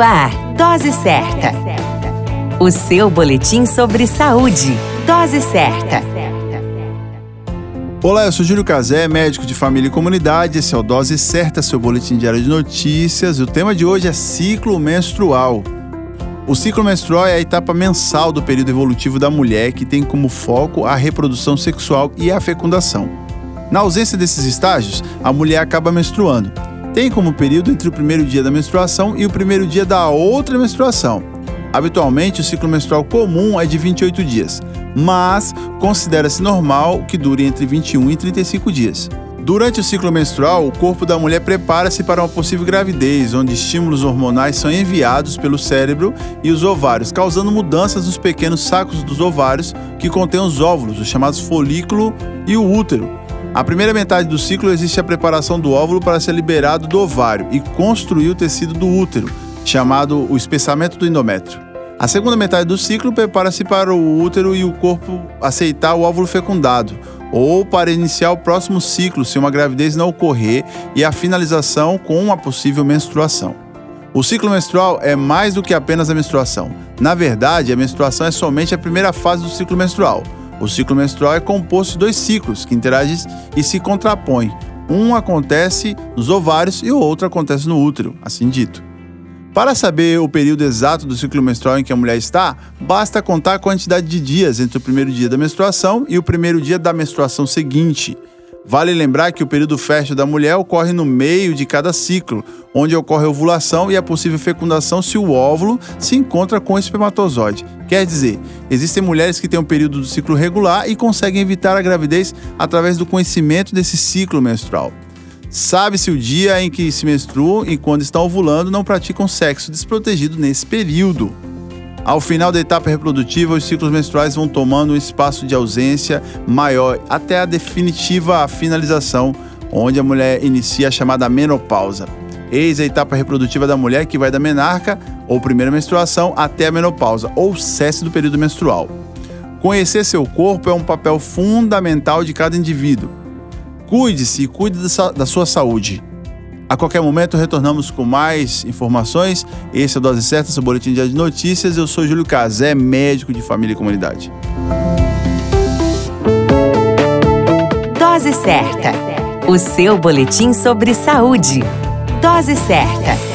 Ar, Dose Certa. O seu boletim sobre saúde. Dose Certa. Olá, eu sou Júlio Cazé, médico de família e comunidade. Esse é o Dose Certa, seu boletim diário de notícias. O tema de hoje é ciclo menstrual. O ciclo menstrual é a etapa mensal do período evolutivo da mulher que tem como foco a reprodução sexual e a fecundação. Na ausência desses estágios, a mulher acaba menstruando tem como período entre o primeiro dia da menstruação e o primeiro dia da outra menstruação. Habitualmente, o ciclo menstrual comum é de 28 dias, mas considera-se normal que dure entre 21 e 35 dias. Durante o ciclo menstrual, o corpo da mulher prepara-se para uma possível gravidez, onde estímulos hormonais são enviados pelo cérebro e os ovários, causando mudanças nos pequenos sacos dos ovários que contêm os óvulos, os chamados folículo e o útero. A primeira metade do ciclo existe a preparação do óvulo para ser liberado do ovário e construir o tecido do útero, chamado o espessamento do endométrio. A segunda metade do ciclo prepara-se para o útero e o corpo aceitar o óvulo fecundado, ou para iniciar o próximo ciclo se uma gravidez não ocorrer e a finalização com uma possível menstruação. O ciclo menstrual é mais do que apenas a menstruação. Na verdade, a menstruação é somente a primeira fase do ciclo menstrual. O ciclo menstrual é composto de dois ciclos que interagem e se contrapõem. Um acontece nos ovários e o outro acontece no útero, assim dito. Para saber o período exato do ciclo menstrual em que a mulher está, basta contar a quantidade de dias entre o primeiro dia da menstruação e o primeiro dia da menstruação seguinte. Vale lembrar que o período fértil da mulher ocorre no meio de cada ciclo, onde ocorre a ovulação e a possível fecundação se o óvulo se encontra com o espermatozoide. Quer dizer, existem mulheres que têm um período do ciclo regular e conseguem evitar a gravidez através do conhecimento desse ciclo menstrual. Sabe-se o dia em que se menstruam e quando estão ovulando não praticam sexo desprotegido nesse período. Ao final da etapa reprodutiva, os ciclos menstruais vão tomando um espaço de ausência maior até a definitiva finalização, onde a mulher inicia a chamada menopausa. Eis a etapa reprodutiva da mulher que vai da menarca, ou primeira menstruação, até a menopausa, ou cesse do período menstrual. Conhecer seu corpo é um papel fundamental de cada indivíduo. Cuide-se e cuide da sua saúde. A qualquer momento retornamos com mais informações. Esse é o Dose Certa, seu boletim de notícias. Eu sou Júlio Cazé, médico de família e comunidade. Dose Certa, o seu boletim sobre saúde. Dose Certa.